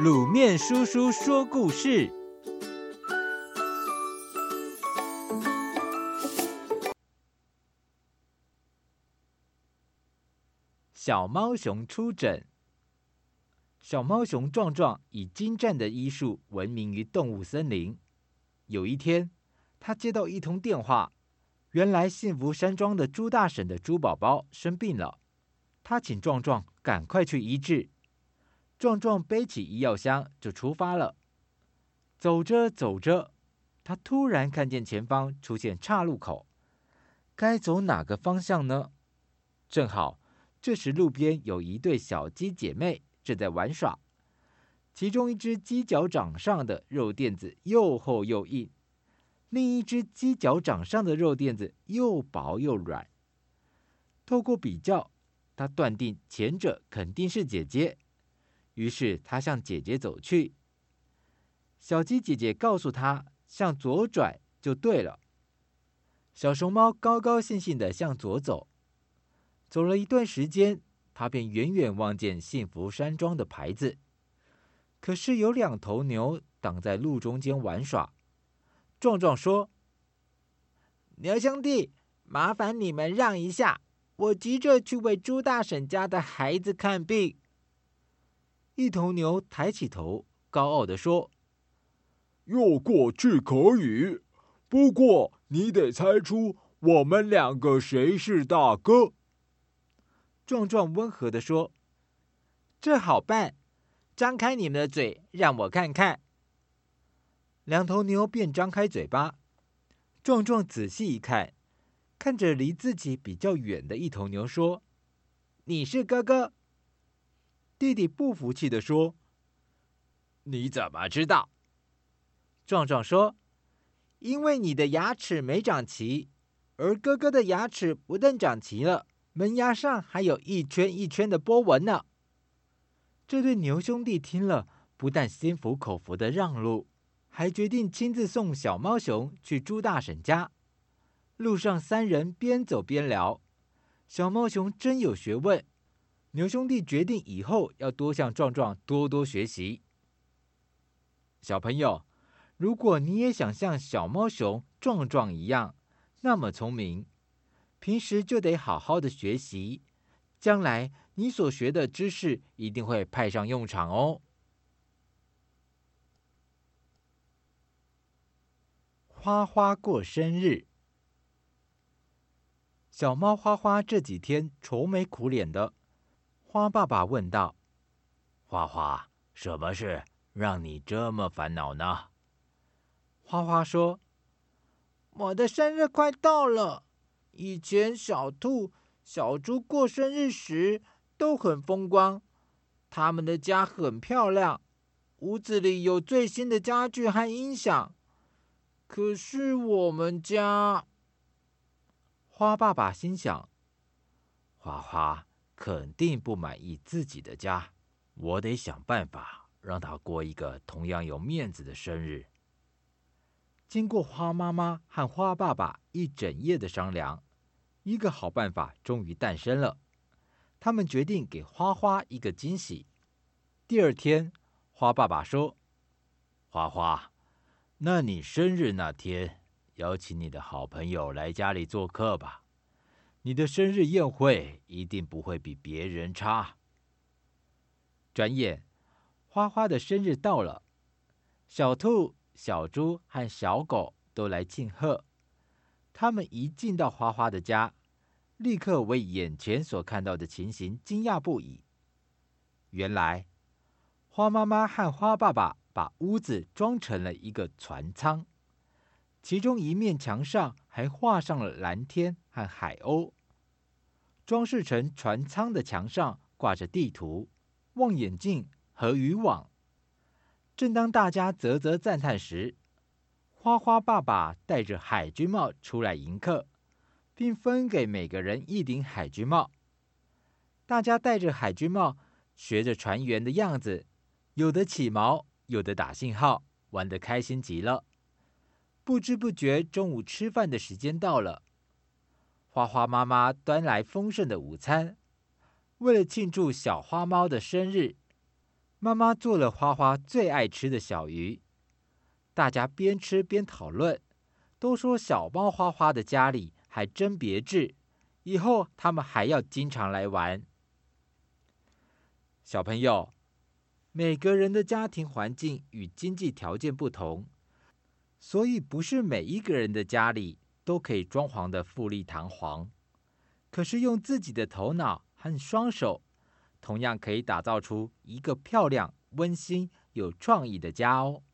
卤面叔叔说故事：小猫熊出诊。小猫熊壮壮以精湛的医术闻名于动物森林。有一天，他接到一通电话，原来幸福山庄的猪大婶的猪宝宝生病了，他请壮壮赶快去医治。壮壮背起医药箱就出发了。走着走着，他突然看见前方出现岔路口，该走哪个方向呢？正好这时路边有一对小鸡姐妹正在玩耍，其中一只鸡脚掌上的肉垫子又厚又硬，另一只鸡脚掌上的肉垫子又薄又软。透过比较，他断定前者肯定是姐姐。于是他向姐姐走去，小鸡姐姐告诉他向左转就对了。小熊猫高高兴兴的向左走，走了一段时间，他便远远望见幸福山庄的牌子。可是有两头牛挡在路中间玩耍。壮壮说：“牛兄弟，麻烦你们让一下，我急着去为猪大婶家的孩子看病。”一头牛抬起头，高傲地说：“要过去可以，不过你得猜出我们两个谁是大哥。”壮壮温和地说：“这好办，张开你们的嘴，让我看看。”两头牛便张开嘴巴。壮壮仔细一看，看着离自己比较远的一头牛说：“你是哥哥。”弟弟不服气地说：“你怎么知道？”壮壮说：“因为你的牙齿没长齐，而哥哥的牙齿不但长齐了，门牙上还有一圈一圈的波纹呢。”这对牛兄弟听了，不但心服口服的让路，还决定亲自送小猫熊去猪大婶家。路上，三人边走边聊，小猫熊真有学问。牛兄弟决定以后要多向壮壮多多学习。小朋友，如果你也想像小猫熊壮壮一样那么聪明，平时就得好好的学习，将来你所学的知识一定会派上用场哦。花花过生日，小猫花花这几天愁眉苦脸的。花爸爸问道：“花花，什么事让你这么烦恼呢？”花花说：“我的生日快到了，以前小兔、小猪过生日时都很风光，他们的家很漂亮，屋子里有最新的家具和音响。可是我们家……”花爸爸心想：“花花。”肯定不满意自己的家，我得想办法让他过一个同样有面子的生日。经过花妈妈和花爸爸一整夜的商量，一个好办法终于诞生了。他们决定给花花一个惊喜。第二天，花爸爸说：“花花，那你生日那天邀请你的好朋友来家里做客吧。”你的生日宴会一定不会比别人差。转眼，花花的生日到了，小兔、小猪和小狗都来庆贺。他们一进到花花的家，立刻为眼前所看到的情形惊讶不已。原来，花妈妈和花爸爸把屋子装成了一个船舱。其中一面墙上还画上了蓝天和海鸥，装饰成船舱的墙上挂着地图、望远镜和渔网。正当大家啧啧赞叹时，花花爸爸戴着海军帽出来迎客，并分给每个人一顶海军帽。大家戴着海军帽，学着船员的样子，有的起锚，有的打信号，玩得开心极了。不知不觉，中午吃饭的时间到了。花花妈妈端来丰盛的午餐。为了庆祝小花猫的生日，妈妈做了花花最爱吃的小鱼，大家边吃边讨论，都说小猫花花的家里还真别致，以后他们还要经常来玩。小朋友，每个人的家庭环境与经济条件不同，所以不是每一个人的家里都可以装潢的富丽堂皇。可是用自己的头脑和双手，同样可以打造出一个漂亮、温馨、有创意的家哦。